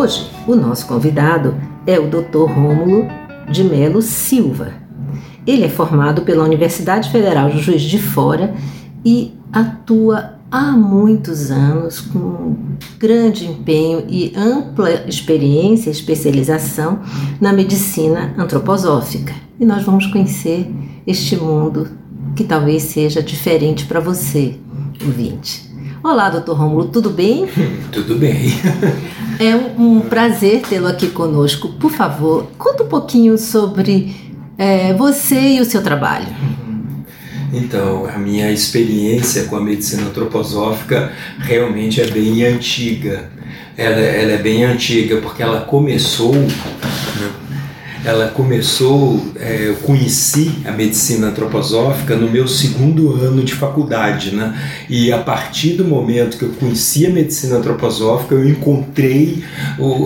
Hoje, o nosso convidado é o Dr. Rômulo de Melo Silva. Ele é formado pela Universidade Federal de Juiz de Fora e atua há muitos anos com grande empenho e ampla experiência e especialização na medicina antroposófica. E nós vamos conhecer este mundo que talvez seja diferente para você, ouvinte. Olá, doutor Romulo, tudo bem? Tudo bem. É um, um prazer tê-lo aqui conosco. Por favor, conta um pouquinho sobre é, você e o seu trabalho. Então, a minha experiência com a medicina antroposófica realmente é bem antiga. Ela, ela é bem antiga porque ela começou ela começou, é, eu conheci a medicina antroposófica no meu segundo ano de faculdade, né? E a partir do momento que eu conheci a medicina antroposófica, eu encontrei,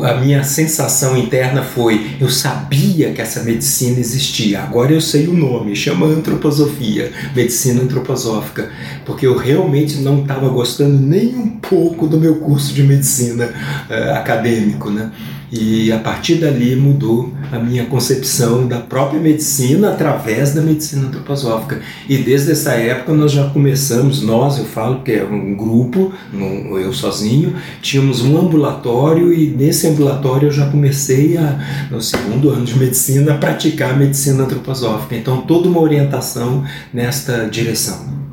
a minha sensação interna foi, eu sabia que essa medicina existia, agora eu sei o nome, chama antroposofia, medicina antroposófica, porque eu realmente não estava gostando nem um pouco do meu curso de medicina é, acadêmico, né? E a partir dali mudou a minha concepção da própria medicina através da medicina antroposófica. E desde essa época nós já começamos, nós, eu falo que é um grupo, eu sozinho, tínhamos um ambulatório e nesse ambulatório eu já comecei a, no segundo ano de medicina a praticar a medicina antroposófica. Então toda uma orientação nesta direção.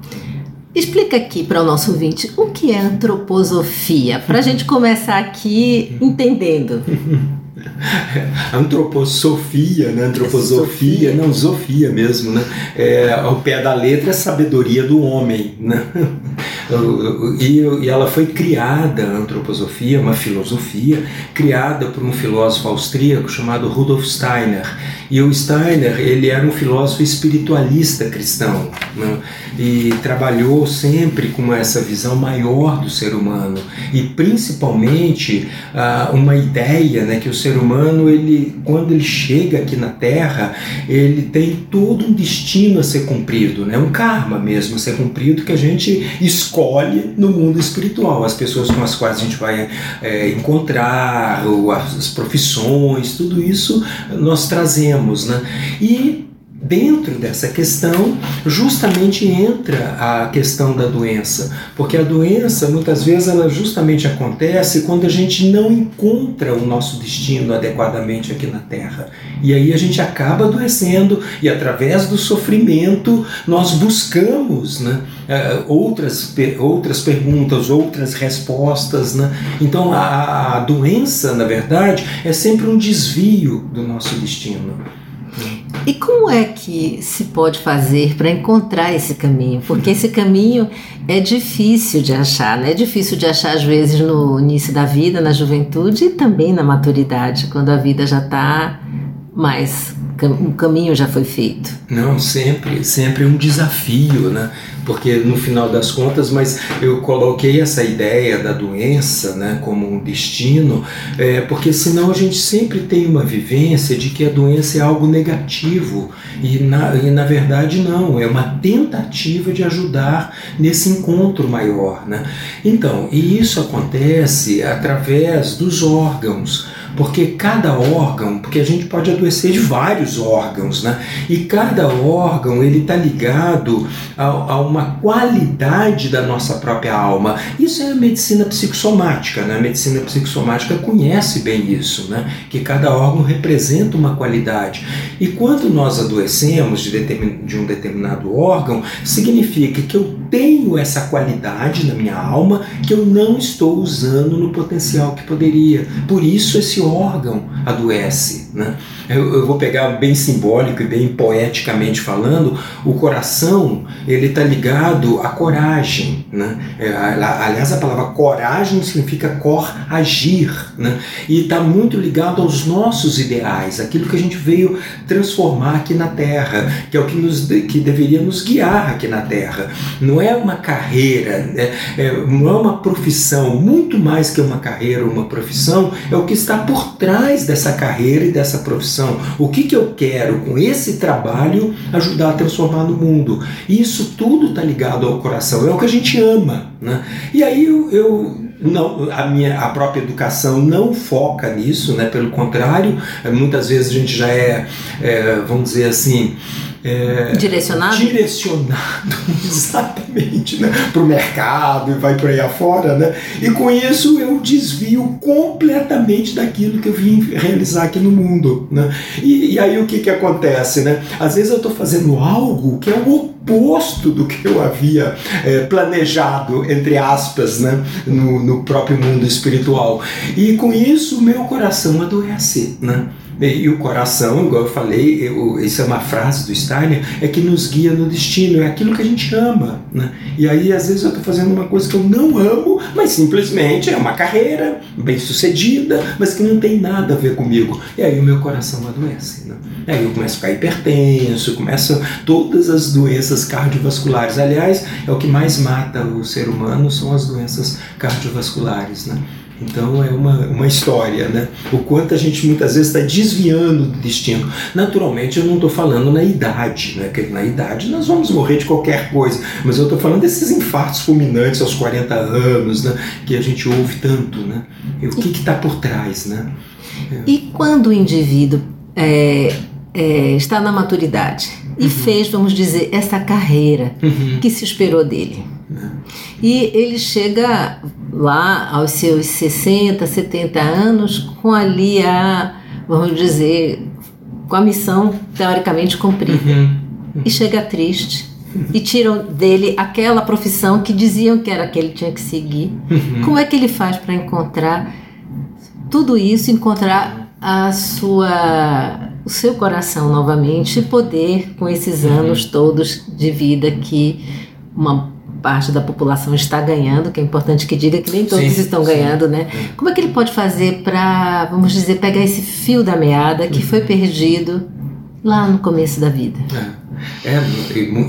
Explica aqui para o nosso ouvinte o que é antroposofia, para a gente começar aqui entendendo. Antroposofia, né? Antroposofia, Sofia. não, Sofia mesmo, né? É, ao pé da letra é sabedoria do homem, né? E, ela foi criada, a antroposofia, uma filosofia, criada por um filósofo austríaco chamado Rudolf Steiner. E o Steiner, ele era um filósofo espiritualista cristão, né? e trabalhou sempre com essa visão maior do ser humano e principalmente uh, uma ideia né, que o ser humano ele quando ele chega aqui na Terra ele tem todo um destino a ser cumprido né, um karma mesmo a ser cumprido que a gente escolhe no mundo espiritual as pessoas com as quais a gente vai é, encontrar as profissões tudo isso nós trazemos né, e dentro dessa questão, justamente entra a questão da doença, porque a doença muitas vezes ela justamente acontece quando a gente não encontra o nosso destino adequadamente aqui na Terra. E aí a gente acaba adoecendo e através do sofrimento nós buscamos né, eh, outras, outras perguntas, outras respostas. Né? Então a, a doença, na verdade, é sempre um desvio do nosso destino. E como é que se pode fazer para encontrar esse caminho? Porque esse caminho é difícil de achar, né? É difícil de achar às vezes no início da vida, na juventude e também na maturidade, quando a vida já está mais o caminho já foi feito. Não, sempre, sempre um desafio, né? Porque no final das contas, mas eu coloquei essa ideia da doença, né, como um destino, é, porque senão a gente sempre tem uma vivência de que a doença é algo negativo e na, e na verdade não, é uma tentativa de ajudar nesse encontro maior, né? Então, e isso acontece através dos órgãos porque cada órgão, porque a gente pode adoecer de vários órgãos, né? E cada órgão ele está ligado a, a, uma qualidade da nossa própria alma. Isso é a medicina psicossomática, né? A medicina psicossomática conhece bem isso, né? Que cada órgão representa uma qualidade. E quando nós adoecemos de, de um determinado órgão, significa que eu tenho essa qualidade na minha alma que eu não estou usando no potencial que poderia. Por isso esse órgão adoece. Né? Eu, eu, vou pegar bem simbólico e bem poeticamente falando, o coração ele está ligado à coragem. Né? É, aliás, a palavra coragem significa cor agir né? e está muito ligado aos nossos ideais, aquilo que a gente veio transformar aqui na Terra, que é o que, nos, que deveria nos guiar aqui na Terra. Não é uma carreira, é, é, não é uma profissão, muito mais que uma carreira, uma profissão, é o que está por trás dessa carreira e dessa profissão. O que, que eu quero com esse trabalho ajudar a transformar no mundo? E isso tudo está ligado ao coração, é o que a gente ama. Né? E aí eu, eu não, a minha a própria educação não foca nisso, né? pelo contrário, muitas vezes a gente já é, é vamos dizer assim, é, direcionado? Direcionado, exatamente, né? para o mercado e vai por aí afora. Né? E com isso eu desvio completamente daquilo que eu vim realizar aqui no mundo. Né? E, e aí o que, que acontece? Né? Às vezes eu estou fazendo algo que é o oposto do que eu havia é, planejado, entre aspas, né? no, no próprio mundo espiritual. E com isso o meu coração adoece. Né? E o coração, igual eu falei, eu, isso é uma frase do Steiner, é que nos guia no destino, é aquilo que a gente ama. Né? E aí, às vezes, eu estou fazendo uma coisa que eu não amo, mas simplesmente é uma carreira bem sucedida, mas que não tem nada a ver comigo. E aí o meu coração adoece. Né? E aí eu começo a ficar hipertenso, começam todas as doenças cardiovasculares. Aliás, é o que mais mata o ser humano, são as doenças cardiovasculares. Né? Então é uma, uma história, né? O quanto a gente muitas vezes está desviando do destino. Naturalmente eu não estou falando na idade, né? Porque na idade nós vamos morrer de qualquer coisa, mas eu estou falando desses infartos fulminantes aos 40 anos, né? Que a gente ouve tanto, né? E o que está por trás, né? É. E quando o indivíduo é, é, está na maturidade e uhum. fez, vamos dizer, essa carreira uhum. que se esperou dele. E ele chega lá aos seus 60, 70 anos com ali a, vamos dizer, com a missão teoricamente cumprida. Uhum. E chega triste. E tiram dele aquela profissão que diziam que era que ele tinha que seguir. Uhum. Como é que ele faz para encontrar tudo isso, encontrar a sua o seu coração novamente e poder com esses uhum. anos todos de vida que uma parte da população está ganhando, que é importante que diga que nem todos sim, estão sim. ganhando, né? Como é que ele pode fazer para, vamos dizer, pegar esse fio da meada que uhum. foi perdido lá no começo da vida? É. É,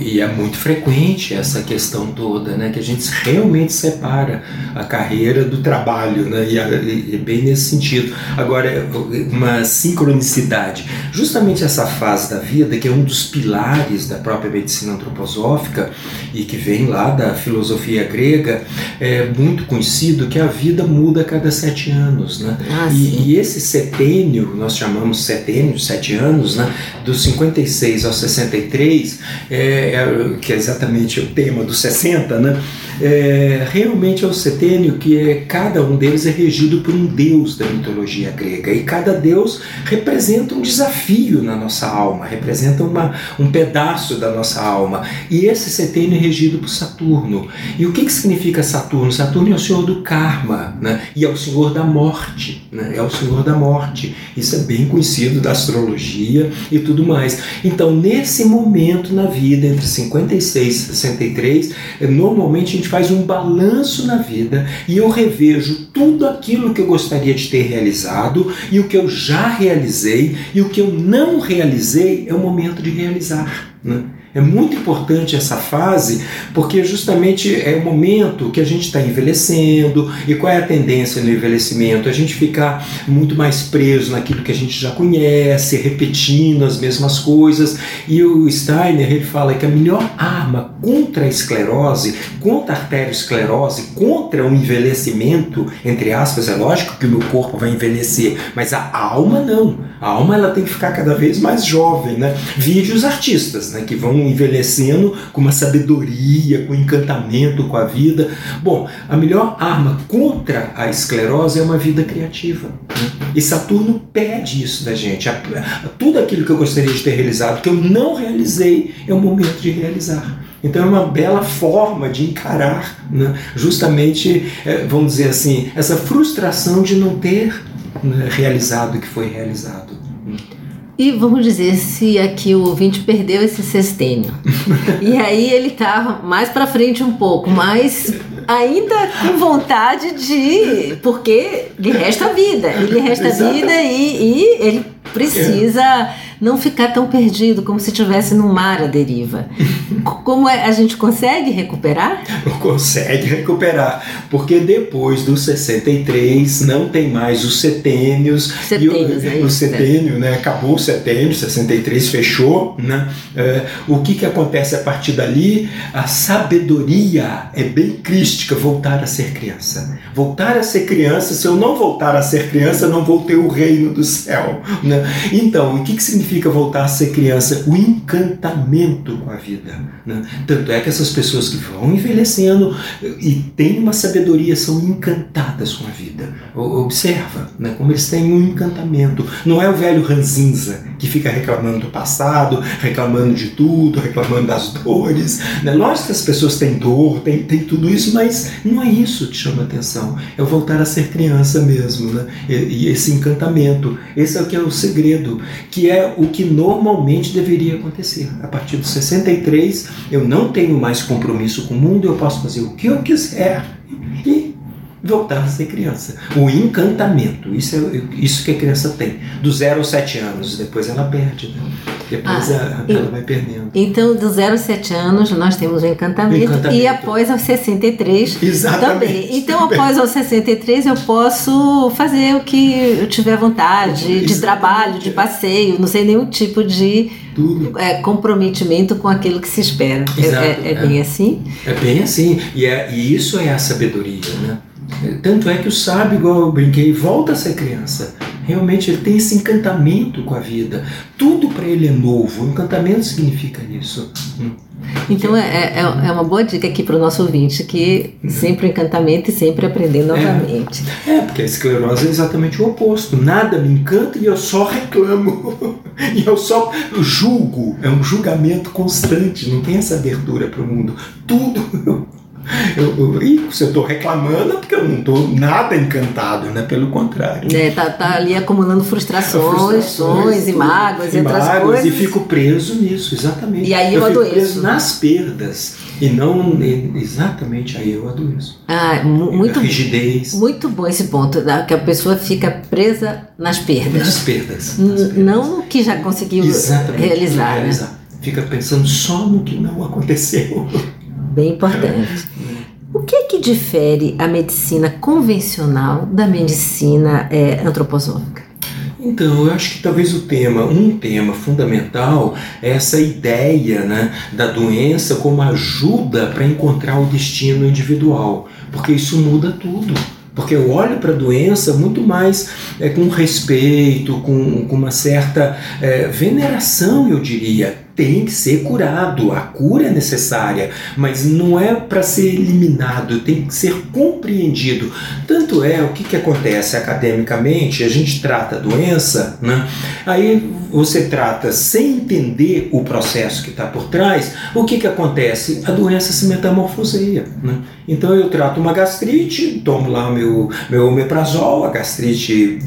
e é muito frequente essa questão toda, né? Que a gente realmente separa a carreira do trabalho, né? E, e, bem nesse sentido. Agora, uma sincronicidade. Justamente essa fase da vida, que é um dos pilares da própria medicina antroposófica e que vem lá da filosofia grega, é muito conhecido que a vida muda a cada sete anos, né? Ah, e, e, esse setênio, nós chamamos setênio, sete anos, né? Dos 56 aos 63, 3, é, é, que é exatamente o tema do 60, né? É, realmente é o setênio que é, cada um deles é regido por um deus da mitologia grega e cada deus representa um desafio na nossa alma, representa uma, um pedaço da nossa alma. E esse setênio é regido por Saturno. E o que, que significa Saturno? Saturno é o senhor do karma né? e é o senhor da morte. Né? É o senhor da morte. Isso é bem conhecido da astrologia e tudo mais. Então, nesse momento, na vida, entre 56 e 63, normalmente a gente faz um balanço na vida e eu revejo tudo aquilo que eu gostaria de ter realizado e o que eu já realizei e o que eu não realizei é o momento de realizar. Né? É muito importante essa fase, porque justamente é o momento que a gente está envelhecendo. E qual é a tendência no envelhecimento? A gente ficar muito mais preso naquilo que a gente já conhece, repetindo as mesmas coisas. E o Steiner ele fala que a melhor arma contra a esclerose, contra a arteriosclerose, contra o envelhecimento, entre aspas, é lógico que o meu corpo vai envelhecer, mas a alma não. A alma ela tem que ficar cada vez mais jovem, né? Vide os artistas, né, que vão envelhecendo com uma sabedoria, com encantamento com a vida. Bom, a melhor arma contra a esclerose é uma vida criativa. E Saturno pede isso da gente. Tudo aquilo que eu gostaria de ter realizado, que eu não realizei, é o momento de realizar. Então é uma bela forma de encarar né, justamente, é, vamos dizer assim, essa frustração de não ter né, realizado o que foi realizado. E vamos dizer se aqui o ouvinte perdeu esse sextênio. e aí ele tá mais para frente um pouco, mas ainda com vontade de. Porque lhe resta vida. Ele resta Exato. vida e, e ele precisa não ficar tão perdido, como se estivesse no mar à deriva. Como é, a gente consegue recuperar? Consegue recuperar, porque depois do 63 não tem mais os setênios. Setênios, e o, é isso, o setênio, né? Acabou o setênio, 63 fechou, né? É, o que que acontece a partir dali? A sabedoria é bem crística, voltar a ser criança. Voltar a ser criança, se eu não voltar a ser criança, não vou ter o reino do céu, né? Então, o que que significa voltar a ser criança? O encantamento com a vida, né? Tanto é que essas pessoas que vão envelhecendo e têm uma sabedoria são encantadas com a vida. Observa né, como eles têm um encantamento. Não é o velho ranzinza que fica reclamando do passado, reclamando de tudo, reclamando das dores. Né? Lógico que as pessoas têm dor, têm, têm tudo isso, mas não é isso que chama atenção. É o voltar a ser criança mesmo. Né? E, e esse encantamento. Esse é o que é o segredo, que é o que normalmente deveria acontecer. A partir dos 63, eu não tenho mais compromisso com o mundo, eu posso fazer o que eu quiser e voltar a ser criança. O encantamento, isso é isso que a criança tem, do zero aos sete anos, depois ela perde, né? depois ah, ela, vai perdendo. Então, do zero aos sete anos, nós temos o encantamento, encantamento. e após aos 63 Exatamente. também. Então, também. após aos 63, eu posso fazer o que eu tiver vontade, Exatamente. de trabalho, de passeio, não sei nenhum tipo de. É, comprometimento com aquilo que se espera. É, Exato, é, é, é, bem assim? É bem assim. E, é, e isso é a sabedoria, né? Tanto é que o sábio, igual eu brinquei, volta a ser criança. Realmente ele tem esse encantamento com a vida. Tudo para ele é novo. O encantamento significa isso. Então é, é, é, uma boa dica aqui para o nosso ouvinte, que sempre o encantamento e sempre aprender novamente. É, é, porque a esclerose é exatamente o oposto. Nada me encanta e eu só reclamo. e eu só julgo. É um julgamento constante, não tem essa abertura para o mundo. Tudo eu, eu, se eu estou reclamando é porque eu não estou nada encantado, né? Pelo contrário. É, tá, tá ali acumulando frustrações, frustrações e mágoas e, outras mágoas, coisas. E fico preso nisso, exatamente. E aí eu, eu adoeço. Fico preso nas perdas e não exatamente aí eu adoeço. Ah, muito, a rigidez. Muito bom esse ponto, né? que a pessoa fica presa nas perdas. Nas perdas. Nas perdas. Não no que já conseguiu exatamente, realizar. Né? Fica pensando só no que não aconteceu. Bem importante. O que é que difere a medicina convencional da medicina é, antroposófica? Então, eu acho que talvez o tema, um tema fundamental é essa ideia né, da doença como ajuda para encontrar o destino individual, porque isso muda tudo. Porque eu olho para a doença muito mais é, com respeito, com, com uma certa é, veneração, eu diria tem que ser curado, a cura é necessária, mas não é para ser eliminado, tem que ser compreendido. Tanto é o que, que acontece academicamente, a gente trata a doença, né? aí você trata sem entender o processo que está por trás, o que, que acontece? A doença se metamorfoseia. Né? Então eu trato uma gastrite, tomo lá o meu, meu omeprazol, a gastrite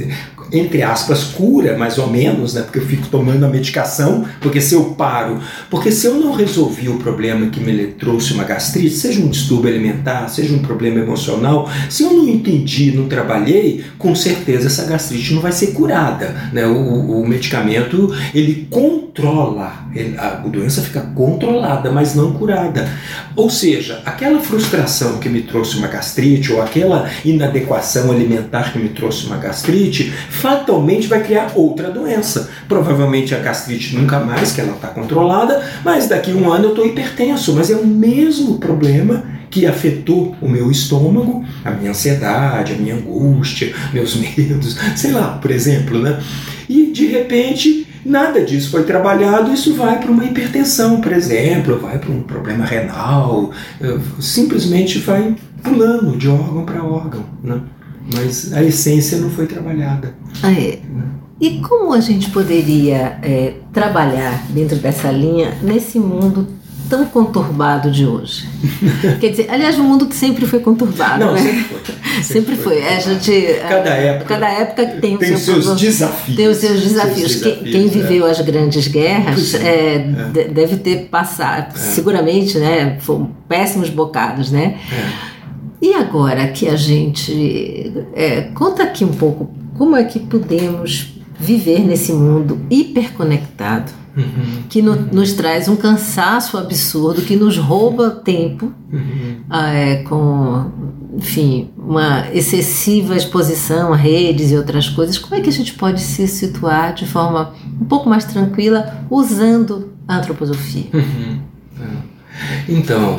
entre aspas, cura, mais ou menos, né? Porque eu fico tomando a medicação, porque se eu paro, porque se eu não resolvi o problema que me trouxe uma gastrite, seja um distúrbio alimentar, seja um problema emocional, se eu não entendi, não trabalhei, com certeza essa gastrite não vai ser curada, né? O, o medicamento, ele controla, ele, a doença fica controlada, mas não curada. Ou seja, aquela frustração que me trouxe uma gastrite, ou aquela inadequação alimentar que me trouxe uma gastrite, fatalmente vai criar outra doença. Provavelmente a gastrite nunca mais, que ela está controlada, mas daqui a um ano eu estou hipertenso. Mas é o mesmo problema que afetou o meu estômago, a minha ansiedade, a minha angústia, meus medos, sei lá, por exemplo, né? E de repente nada disso foi trabalhado, isso vai para uma hipertensão, por exemplo, vai para um problema renal, eh, simplesmente vai pulando de órgão para órgão, né? Mas a essência não foi trabalhada. Ah, é. E como a gente poderia é, trabalhar dentro dessa linha nesse mundo tão conturbado de hoje? Quer dizer, aliás, um mundo que sempre foi conturbado, Não, né? sempre foi. Sempre, Sempre foi. É, a gente, Cada é, época cada época tem, tem os seu seus problema. desafios. Tem os seus desafios. Seus Quem- desafios, Quem é. viveu as grandes guerras Pois é, de- deve ter passado, seguramente, né? Foram péssimos bocados, né? É. E agora que a gente. é, conta aqui um pouco como é que podemos viver nesse mundo hiperconectado, Uhum, que no- nos traz um cansaço absurdo, que nos rouba tempo, uhum. ah, é, com, enfim, uma excessiva exposição a redes e outras coisas. Como é que a gente pode se situar de forma um pouco mais tranquila usando a antroposofia? Uhum. É. Então,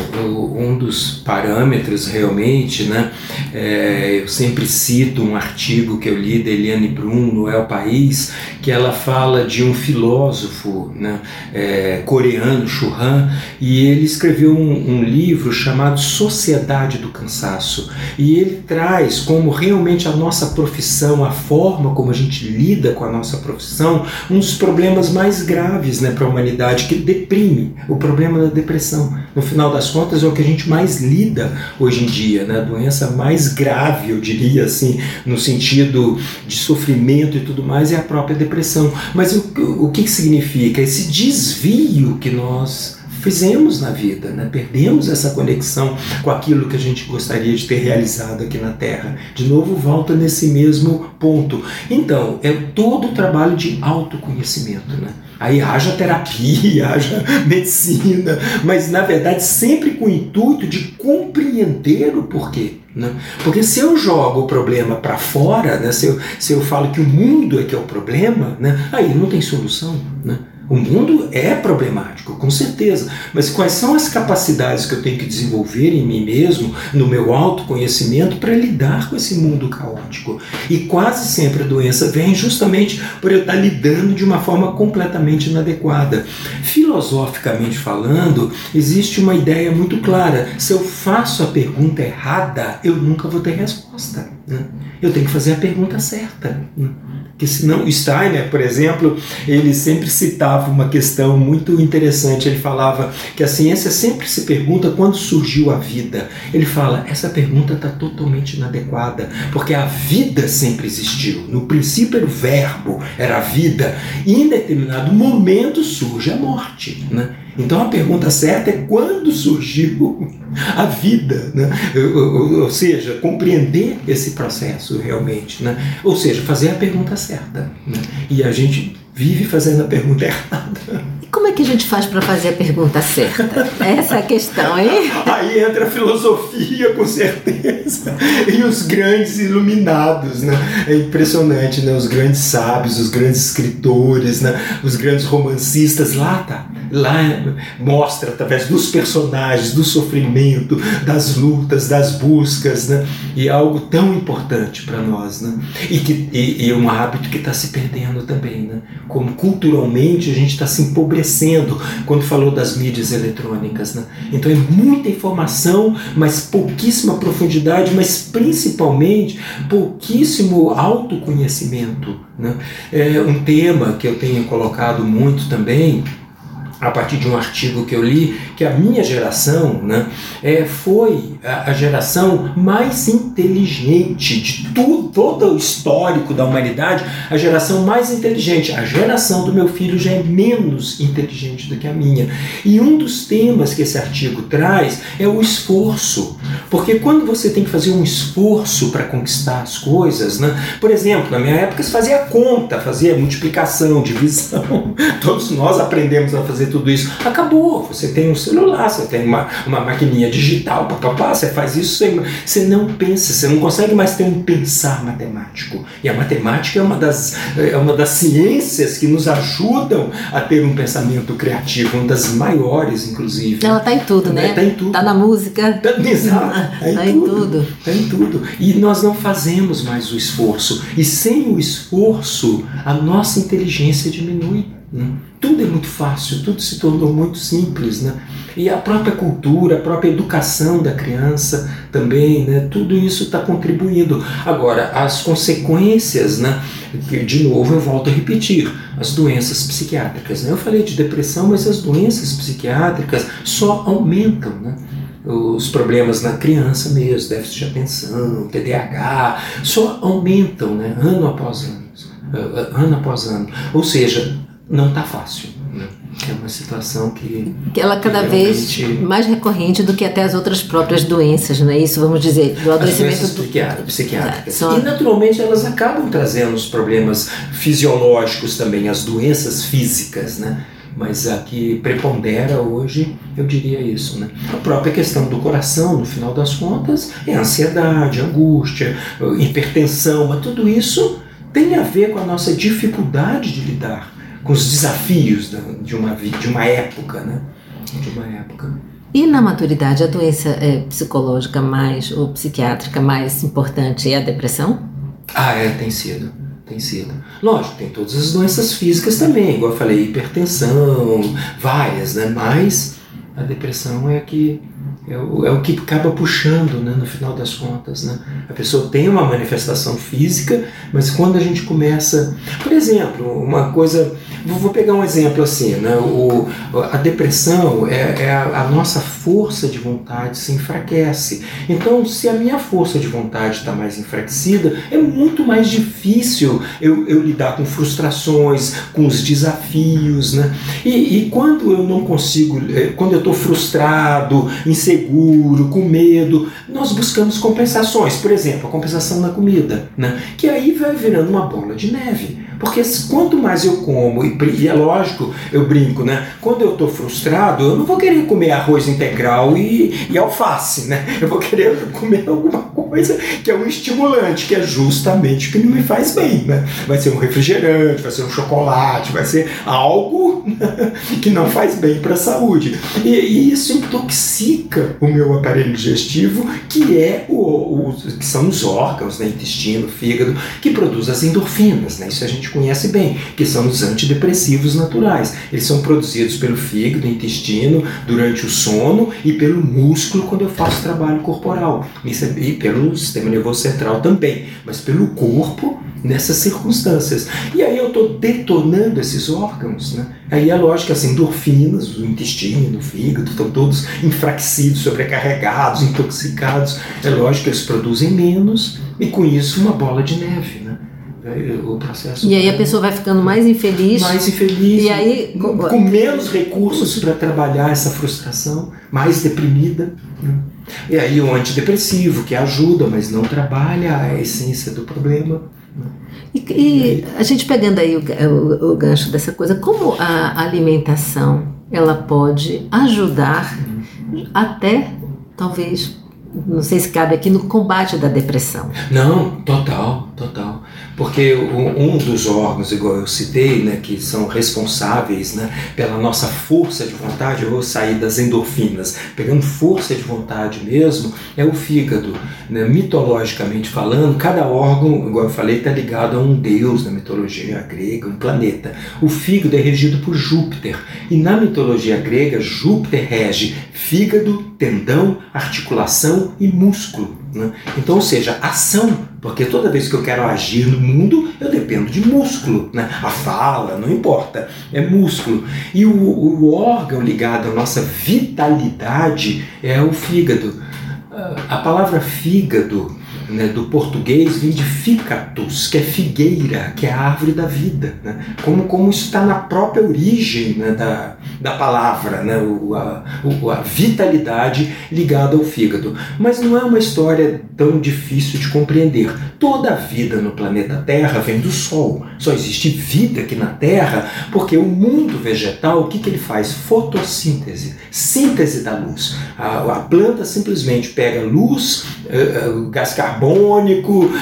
um dos parâmetros realmente, né, é, eu sempre cito um artigo que eu li da Eliane Brum no El País, que ela fala de um filósofo né, é, coreano, Chu Han, e ele escreveu um, um livro chamado Sociedade do Cansaço. E ele traz como realmente a nossa profissão, a forma como a gente lida com a nossa profissão, um dos problemas mais graves né, para a humanidade, que deprime, o problema da depressão. No final das contas, é o que a gente mais lida hoje em dia, né? a doença mais grave, eu diria assim, no sentido de sofrimento e tudo mais, é a própria depressão. Mas o, o que que significa? Esse desvio que nós fizemos na vida, né? perdemos essa conexão com aquilo que a gente gostaria de ter realizado aqui na Terra. De novo, volta nesse mesmo ponto. Então, é todo o trabalho de autoconhecimento. Né? Aí haja terapia, haja medicina, mas na verdade sempre com o intuito de compreender o porquê. Né? Porque se eu jogo o problema para fora, né? se, eu, se eu falo que o mundo é que é o problema, né? aí não tem solução. Né? O mundo é problemático, com certeza, mas quais são as capacidades que eu tenho que desenvolver em mim mesmo, no meu autoconhecimento, para lidar com esse mundo caótico? E quase sempre a doença vem justamente por eu estar lidando de uma forma completamente inadequada. Filosoficamente falando, existe uma ideia muito clara: se eu faço a pergunta errada, eu nunca vou ter resposta. Né? Eu tenho que fazer a pergunta certa. né? Porque senão, Steiner, por exemplo, ele sempre citava uma questão muito interessante. Ele falava que a ciência sempre se pergunta quando surgiu a vida. Ele fala, essa pergunta está totalmente inadequada, porque a vida sempre existiu. No princípio era o verbo, era a vida. E em determinado momento surge a morte. Né? Então a pergunta certa é quando surgiu a vida, né? ou, seja, compreender esse processo realmente, né? ou seja, fazer a pergunta certa. Né? E a gente vive fazendo a pergunta errada. E como é que a gente faz para fazer a pergunta certa? Essa é a questão, hein? Aí entra a filosofia, com certeza, e os grandes iluminados, né? É impressionante, né? Os grandes sábios, os grandes escritores, né? Os grandes romancistas, lá tá. Lá mostra através dos personagens, do sofrimento, das lutas, das buscas, né? E é algo tão importante para nós, né? E, que, e, e um hábito que está se perdendo também, né? Como culturalmente a gente está se empobrecendo quando falou das mídias eletrônicas, né? Então é muita informação, mas pouquíssima profundidade, mas principalmente pouquíssimo autoconhecimento, né? É um tema que eu tenho colocado muito também a partir de um artigo que eu li, que a minha geração né, é, foi a, a geração mais inteligente de tudo, todo o histórico da humanidade, a geração mais inteligente. A geração do meu filho já é menos inteligente do que a minha. E um dos temas que esse artigo traz é o esforço. Porque quando você tem que fazer um esforço para conquistar as coisas, né, por exemplo, na minha época se fazia conta, fazia multiplicação, divisão, todos nós aprendemos a fazer tudo isso. Acabou. Você tem um celular, você tem uma, uma maquininha digital, papapá, você faz isso, você, você não pensa, você não consegue mais ter um pensar matemático. E a matemática é uma das, é uma das ciências que nos ajudam a ter um pensamento criativo, uma das maiores, inclusive. Ela está em tudo, né? Está em tudo. Está na música. Tá, exato. Tá Tá em tudo. Tá em tudo. E nós não fazemos mais o esforço. E sem o esforço, a nossa inteligência diminui. Né? Tudo é muito fácil, tudo se tornou muito simples. Né? E a própria cultura, a própria educação da criança também, né? tudo isso está contribuindo. Agora, as consequências, né? de novo eu volto a repetir, as doenças psiquiátricas. Né? Eu falei de depressão, mas as doenças psiquiátricas só aumentam. Né? os problemas na criança mesmo, déficit de atenção, TDAH, só aumentam né, ano após ano, ano após ano. Ou seja, não está fácil. Né? É uma situação que. que ela cada realmente... vez mais recorrente do que até as outras próprias doenças, não é isso? Vamos dizer, do adoecimento do... psiquiátricas. São... E naturalmente elas acabam trazendo os problemas fisiológicos também, as doenças físicas, né? Mas a que prepondera hoje, eu diria isso. Né? A própria questão do coração, no final das contas, é ansiedade, angústia, hipertensão, mas tudo isso tem a ver com a nossa dificuldade de lidar com os desafios de uma, de uma época, né? De uma época. E na maturidade, a doença é, psicológica mais ou psiquiátrica mais importante é a depressão? Ah, é, tem sido. Tem sido. Lógico, tem todas as doenças físicas também, igual eu falei, hipertensão, várias, né? Mas a depressão é a que é o, é o que acaba puxando, né, no final das contas. Né? A pessoa tem uma manifestação física, mas quando a gente começa. Por exemplo, uma coisa. Vou pegar um exemplo assim: né? o, a depressão é, é a, a, nossa força de vontade se enfraquece. Então, se a minha força de vontade está mais enfraquecida, é muito mais difícil eu, eu lidar com frustrações, com os desafios. Né? E, e quando eu não consigo, eh, quando eu estou frustrado, inseguro, inseguro, com medo, nós buscamos compensações. Por exemplo, a compensação na comida, né? que aí vai virando uma bola de neve. Porque quanto mais eu como, e é lógico, eu brinco, né? Quando eu estou frustrado, eu não vou querer comer arroz integral e, e alface, né? Eu vou querer comer alguma coisa que é um estimulante, que é justamente o que não me faz bem, né? Vai ser um refrigerante, vai ser um chocolate, vai ser algo que não faz bem para a saúde. E, e, isso intoxica o meu aparelho digestivo, que é o, o que são os órgãos, né? intestino, fígado, que produz as endorfinas, né? Isso a gente conhece bem, que são os antidepressivos naturais. Eles são produzidos pelo fígado, intestino, durante o sono e pelo músculo quando eu faço trabalho corporal. E pelo sistema nervoso central também, mas pelo corpo nessas circunstâncias. E aí eu estou detonando esses órgãos. Né? Aí é lógico que as endorfinas, o intestino, o fígado, estão todos enfraquecidos, sobrecarregados, intoxicados. É lógico que eles produzem menos e com isso uma bola de neve. Né? o processo. E aí a pessoa vai ficando mais infeliz. Mais infeliz. E aí com, com menos recursos para trabalhar essa frustração, mais deprimida. Né? E aí o antidepressivo que ajuda, mas não trabalha a essência do problema. E, e, a gente pegando aí o, o, o, gancho dessa coisa, como a alimentação ela pode ajudar até talvez não sei se cabe aqui no combate da depressão. Não, total, total. Porque um dos órgãos, igual eu citei, né, que são responsáveis né, pela nossa força de vontade, eu vou sair das endorfinas, pegando força de vontade mesmo, é o fígado. Né? Mitologicamente falando, cada órgão, igual eu falei, está ligado a um deus na mitologia grega, um planeta. O fígado é regido por Júpiter. E na mitologia grega, Júpiter rege fígado, tendão, articulação e músculo. Né? Então, ou seja, ação, porque toda vez que eu quero agir no mundo, eu dependo de músculo. Né? A fala, não importa, é músculo. E o, o órgão ligado à nossa vitalidade é o fígado. Ah, a palavra fígado né, do português vem de ficatus, que é figueira, que é a árvore da vida. Né? Como, como isso está na própria origem né, da, da palavra, né, o, a, o, a vitalidade ligada ao fígado. Mas não é uma história tão difícil de compreender. Toda a vida no planeta Terra vem do Sol. Só existe vida aqui na Terra porque o mundo vegetal, o que, que ele faz? Fotossíntese, síntese da luz. A, a planta simplesmente pega luz, uh, uh, gás carbônico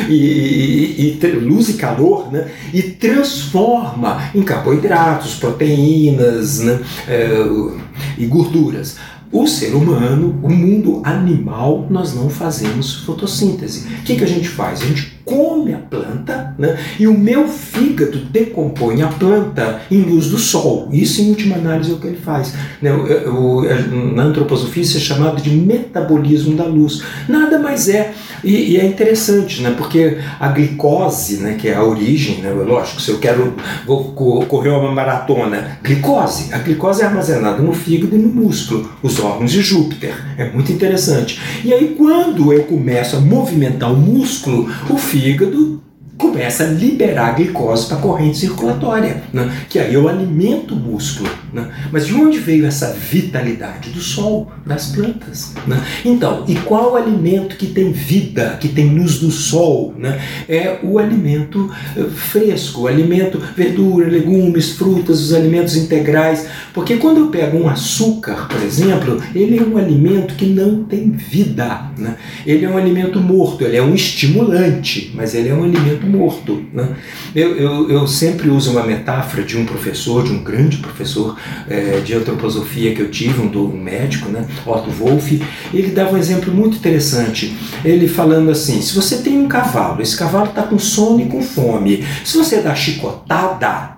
e, e, e, luz e calor né, e transforma em carboidratos, proteínas né, uh, e gorduras. O ser humano, o mundo animal, nós não fazemos fotossíntese. O que, que a gente faz? A gente come a planta né? e o meu fígado decompõe a planta em luz do sol. Isso, em última análise, é o que ele faz. Né? O, o, na antroposofia, isso é chamado de metabolismo da luz. Nada mais é. E, e, é interessante, né? porque a glicose, né? que é a origem, né? lógico, se eu quero vou correr uma maratona, glicose. A glicose é armazenada no fígado e no músculo, os órgãos de Júpiter. É muito interessante. E aí, quando eu começo a movimentar o músculo, o fígado fígado começa a liberar glicose para a corrente circulatória, né? que aí eu alimento o músculo. Né? Mas de onde veio essa vitalidade? Do sol, das plantas. Né? Então, e qual alimento que tem vida, que tem luz do sol? Né? É o alimento eh, fresco, o alimento, verdura, legumes, frutas, os alimentos integrais. Porque quando eu pego um açúcar, por exemplo, ele é um alimento que não tem vida. Né? Ele é um alimento morto, ele é um estimulante, mas ele é um alimento morto. Né? Eu, eu, eu sempre uso uma metáfora de um professor, de um grande professor é, de antroposofia que eu tive, um, um médico, né? Otto Wolff. Ele dava um exemplo muito interessante. Ele falando assim: se você tem um cavalo, esse cavalo está com sono e com fome, se você dá chicotada,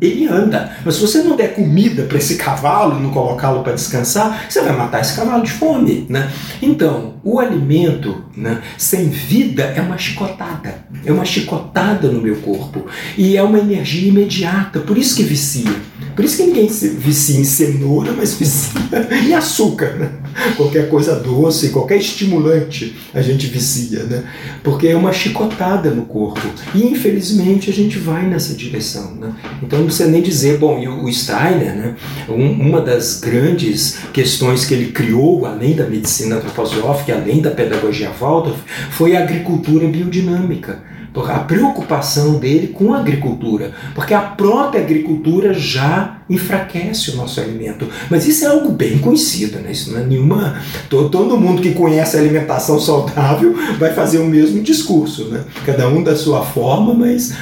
ele anda. Mas se você não der comida para esse cavalo e não colocá-lo para descansar, você vai matar esse cavalo de fome. Né? Então, o alimento né, sem vida é uma chicotada. É uma chicotada no meu corpo. E é uma energia imediata. Por isso que vicia. Por isso que ninguém vicia em cenoura, mas vicia em açúcar. Né? Qualquer coisa doce, qualquer estimulante a gente vicia. Né? Porque é uma chicotada no corpo. E infelizmente a gente vai nessa direção. Né? Então, não precisa nem dizer, bom, e o Steiner, né, um, uma das grandes questões que ele criou, além da medicina antroposófica, além da pedagogia Waldorf, foi a agricultura biodinâmica a preocupação dele com a agricultura, porque a própria agricultura já enfraquece o nosso alimento. Mas isso é algo bem conhecido, né? Isso não é nenhuma. Todo, mundo que conhece a alimentação saudável vai fazer o mesmo discurso, né? Cada um da sua forma, mas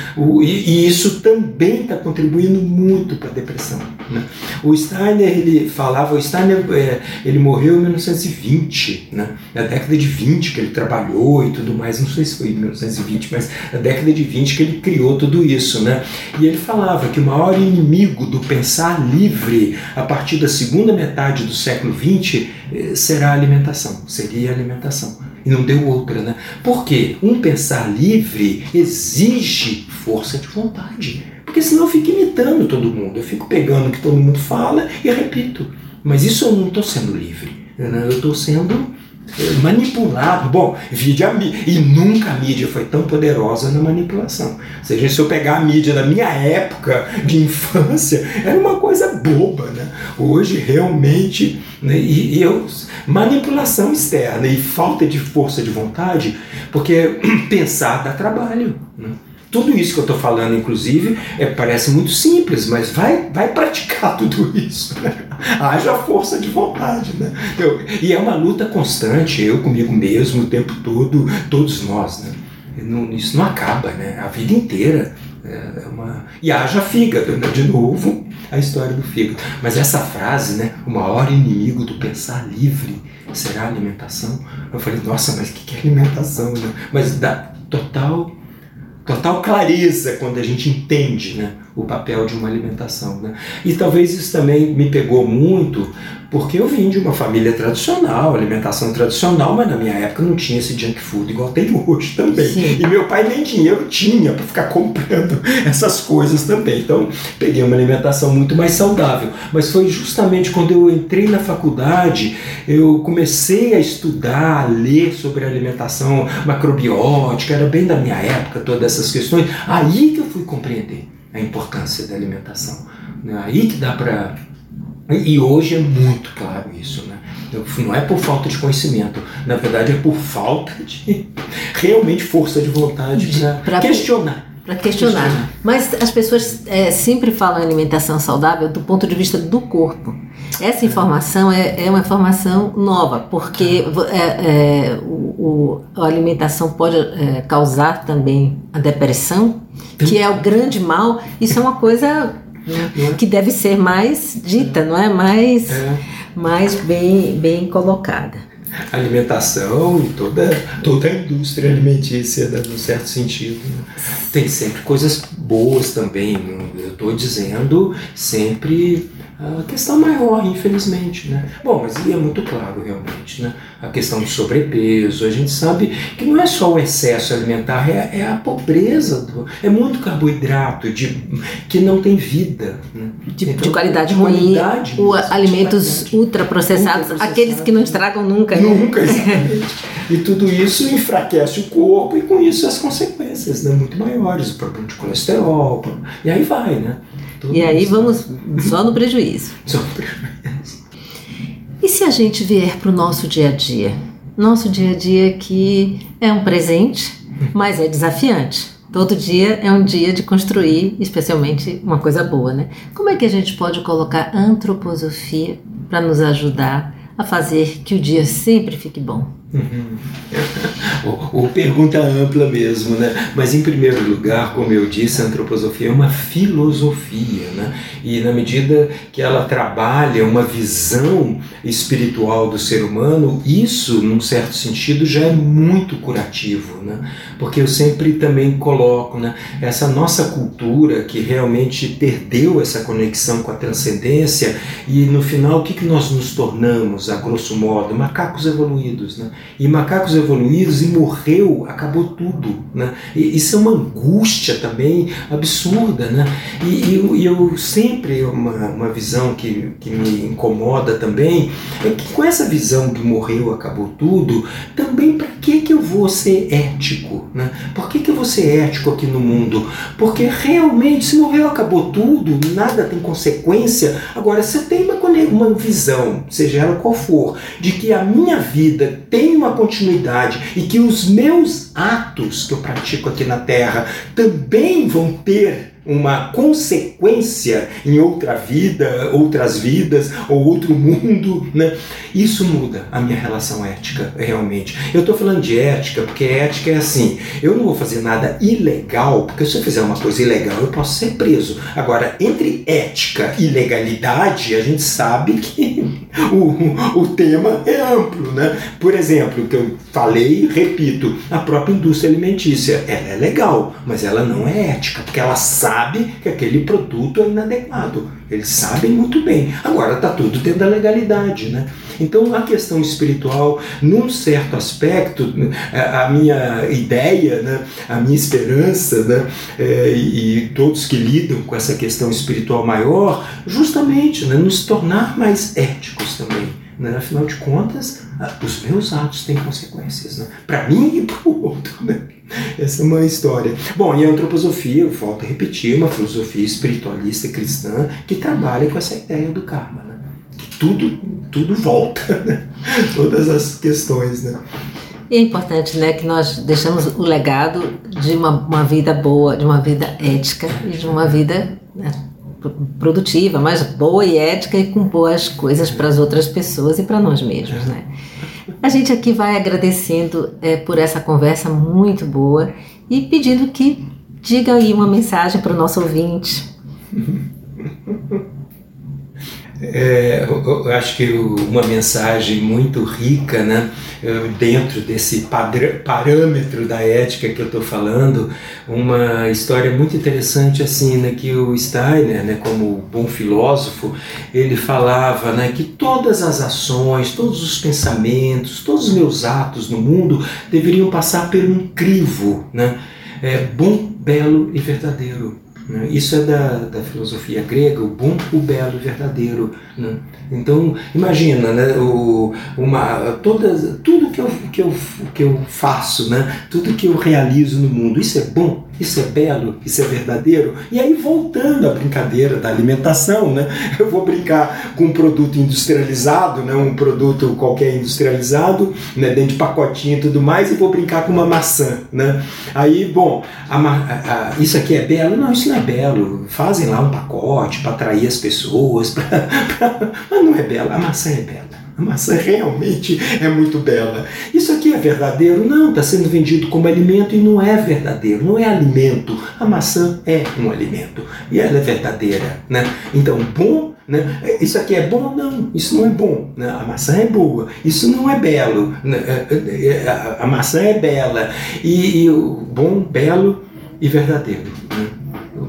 e, e isso também está contribuindo muito para a depressão. Né? O Steiner ele falava, o Steiner é, ele morreu em 1920, né? Na década de 20 que ele trabalhou e tudo mais. Não sei se foi em 1920, mas na década de 20 que ele criou tudo isso, né? E ele falava que o maior inimigo do pensamento pensar livre a partir da segunda metade do século XX eh, será alimentação, seria alimentação. E não deu outra, né? Porque um pensar livre exige força de vontade. Porque senão eu fico imitando todo mundo. Eu fico pegando o que todo mundo fala e repito. Mas isso eu não estou sendo livre. Né? Eu estou sendo manipulado. Bom, vídeo e nunca a mídia foi tão poderosa na manipulação. Ou seja, se eu pegar a mídia da minha época de infância, era uma coisa boba, né? Hoje realmente, né, e, e eu, manipulação externa e falta de força de vontade, porque pensar dá trabalho. Né? Tudo isso que eu estou falando, inclusive, é, parece muito simples, mas vai, vai praticar tudo isso. Né? Haja força de vontade. Né? Eu, e é uma luta constante, eu comigo mesmo, o tempo todo, todos nós. Né? Não, isso não acaba, né? a vida inteira. É, é uma... E haja fígado, né? de novo, a história do fígado. Mas essa frase, né? o maior inimigo do pensar livre será a alimentação. Eu falei, nossa, mas o que é alimentação? Né? Mas dá total total clareza quando a gente entende né, o papel de uma alimentação. Né? E talvez isso também me pegou muito porque eu vim de uma família tradicional, alimentação tradicional, mas na minha época não tinha esse junk food igual tem hoje também. Sim. E meu pai nem dinheiro tinha para ficar comprando essas coisas também. Então peguei uma alimentação muito mais saudável. Mas foi justamente quando eu entrei na faculdade, eu comecei a estudar, a ler sobre alimentação macrobiótica, era bem da minha época, todas essas questões. Aí que eu fui compreender a importância da alimentação. Aí que dá para e hoje é muito claro isso, né? Não é por falta de conhecimento, na verdade é por falta de realmente força de vontade para questionar. Para questionar. questionar. Mas as pessoas é, sempre falam em alimentação saudável do ponto de vista do corpo. Essa informação é, é uma informação nova, porque é, é, o, o, a alimentação pode é, causar também a depressão, que é o grande mal. Isso é uma coisa é? que deve ser mais dita, não é? Mais, é. mais bem, bem colocada. alimentação e toda, toda a indústria alimentícia, né, no certo sentido. Né? Tem sempre coisas boas também, eu estou dizendo sempre a questão maior, infelizmente. Né? Bom, mas é muito claro realmente, né? a questão do sobrepeso, a gente sabe que não é só o excesso alimentar, é, é a pobreza, do, é muito carboidrato de, que não tem vida. Né? De, então, de qualidade ruim, qualidade, o, alimentos ultraprocessados, ultra aqueles que não estragam nunca. Né? Nunca, exatamente. e tudo isso enfraquece o corpo e com isso as consequências né, muito maiores, o problema de colesterol, e aí vai, né? E aí vamos só no prejuízo. Só no prejuízo. E se a gente vier para o nosso dia a dia? Nosso dia a dia que é um presente, mas é desafiante. Todo dia é um dia de construir, especialmente uma coisa boa, né? Como é que a gente pode colocar antroposofia para nos ajudar a fazer que o dia sempre fique bom? Uhum. Ou, pergunta ampla mesmo, né? Mas em primeiro lugar, como eu disse, a antroposofia é uma filosofia, né? E na medida que ela trabalha uma visão espiritual do ser humano, isso, num certo sentido, já é muito curativo, né? Porque eu sempre também coloco, né? Essa nossa cultura que realmente perdeu essa conexão com a transcendência e no final o que, que nós nos tornamos, a grosso modo, macacos evoluídos, né? e macacos evoluídos e morreu, acabou tudo. Né? E, isso é uma angústia também absurda. Né? E, eu, eu, sempre, uma, uma visão que, que me incomoda também, é que com essa visão que morreu, acabou tudo, também para que, que eu vou ser ético? Né? Por que, que eu vou ser ético aqui no mundo? Porque realmente, se morreu, acabou tudo, nada tem consequência. Agora, se eu tenho uma, uma visão, seja ela qual for, de que a minha vida tem uma continuidade e que os meus atos que eu pratico aqui na Terra também vão ter uma consequência em outra vida, outras vidas ou outro mundo, né? Isso muda a minha relação ética, realmente. Eu estou falando de ética porque ética é assim: eu não vou fazer nada ilegal, porque se eu fizer uma coisa ilegal eu posso ser preso. Agora, entre ética e legalidade, a gente sabe que o, o tema é amplo, né? Por exemplo, o que eu falei, repito, a própria indústria alimentícia, ela é legal, mas ela não é ética, porque ela sabe sabe que aquele produto é inadequado. Eles sabem muito bem. Agora está tudo dentro da legalidade, né? Então a questão espiritual, num certo aspecto, a minha ideia, né, a minha esperança, né, é, e todos que lidam com essa questão espiritual maior, justamente né, nos tornar mais éticos também né? Afinal de contas, os meus atos têm consequências, né? para mim e para o outro. Né? Essa é uma história. Bom, e a antroposofia, eu volto a repetir, uma filosofia espiritualista cristã que trabalha com essa ideia do karma. Né? Que tudo, tudo volta, né? todas as questões. Né? E é importante né, que nós deixamos o legado de uma, uma vida boa, de uma vida ética e de uma vida né, produtiva, mas boa e ética e com boas coisas para as outras pessoas e para nós mesmos, né? A gente aqui vai agradecendo é, por essa conversa muito boa e pedindo que diga aí uma mensagem para o nosso ouvinte. É, eu acho que uma mensagem muito rica, né, dentro desse parâmetro da ética que eu estou falando, uma história muito interessante assim, né, que o Steiner, né, como bom filósofo, ele falava, né, que todas as ações, todos os pensamentos, todos os meus atos no mundo deveriam passar por um crivo, né, é, bom, belo e verdadeiro. Né? Isso é da, da filosofia grega, o bom, o belo, o verdadeiro. Né? Então, imagina, né, o, uma, todas, tudo que eu, que, eu, que eu faço, né, tudo que eu realizo no mundo, isso é bom, isso é belo, isso é verdadeiro. E aí, voltando à brincadeira da alimentação, né, eu vou brincar com um produto industrializado, né, um produto qualquer industrializado, né, dentro de pacotinho e tudo mais, e vou brincar com uma maçã. Né? Aí, bom, a, a, isso aqui é belo? Não, isso não é belo. Fazem lá um pacote para atrair as pessoas, pra, pra, mas não é belo. A maçã é bela. A maçã realmente é muito bela. Isso aqui é verdadeiro? Não, está sendo vendido como alimento e não é verdadeiro, não é alimento. A maçã é um alimento e ela é verdadeira. Né? Então, bom né? Isso aqui é bom? Não, isso não é bom. Né? A maçã é boa, isso não é belo. Né? É, é, é, a maçã é bela. E, e o bom, belo e verdadeiro.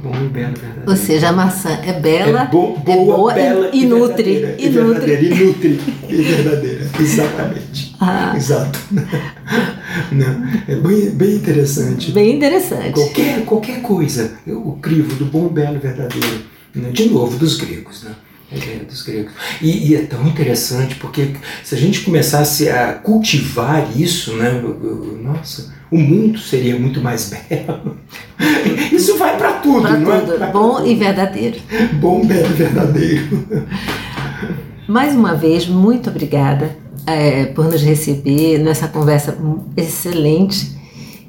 Bom e belo verdadeiro. Ou seja, a maçã é bela, é bo boa, é boa bela e, e, nutre. E, nutre. E nutre. E verdadeira. Exatamente. Ah. Exato. Não, é bem, bem interessante. Bem interessante. Qualquer, qualquer coisa, o crivo do bom, belo e verdadeiro. Né? De novo, dos gregos. Né? A ideia dos gregos. E, e, é tão interessante porque se a gente começasse a cultivar isso, né, nossa, o mundo seria muito mais belo. Isso vai para tudo, pra não é? tudo. é? Bom tudo. e verdadeiro. Bom, belo e verdadeiro. Mais uma vez, muito obrigada é, por nos receber nessa conversa excelente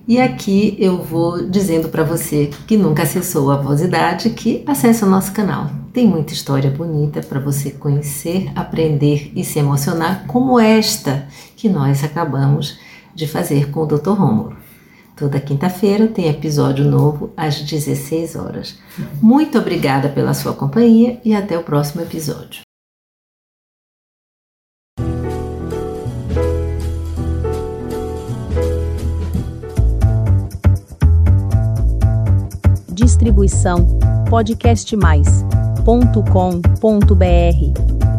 e aqui eu vou dizendo para você que nunca acessou a Vosidade que acesse o nosso canal. Tem muita história bonita para você conhecer, aprender e se emocionar, como esta que nós acabamos de fazer com o Dr. Rômulo. Toda quinta-feira tem episódio novo às 16 horas. Muito obrigada pela sua companhia e até o próximo episódio. Distribuição podcastmais.com.br